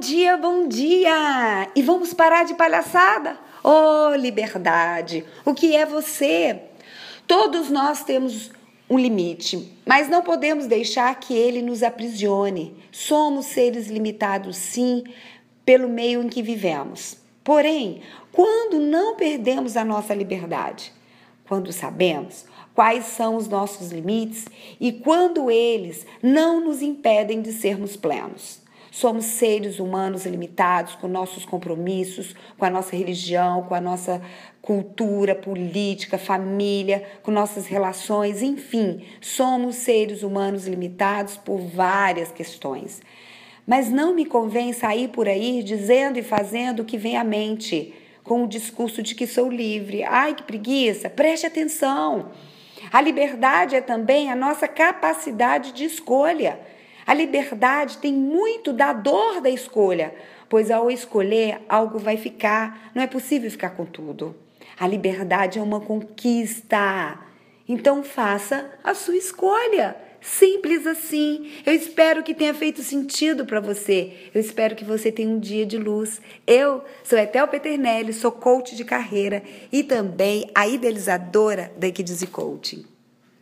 dia, bom dia! E vamos parar de palhaçada? Oh, liberdade! O que é você? Todos nós temos um limite, mas não podemos deixar que ele nos aprisione. Somos seres limitados, sim, pelo meio em que vivemos. Porém, quando não perdemos a nossa liberdade? Quando sabemos quais são os nossos limites e quando eles não nos impedem de sermos plenos. Somos seres humanos limitados com nossos compromissos, com a nossa religião, com a nossa cultura, política, família, com nossas relações, enfim, somos seres humanos limitados por várias questões. Mas não me convém sair por aí dizendo e fazendo o que vem à mente, com o discurso de que sou livre. Ai, que preguiça! Preste atenção! A liberdade é também a nossa capacidade de escolha. A liberdade tem muito da dor da escolha, pois ao escolher, algo vai ficar. Não é possível ficar com tudo. A liberdade é uma conquista. Então faça a sua escolha. Simples assim. Eu espero que tenha feito sentido para você. Eu espero que você tenha um dia de luz. Eu sou Etel Peternelli, sou coach de carreira e também a idealizadora da Equidize Coaching.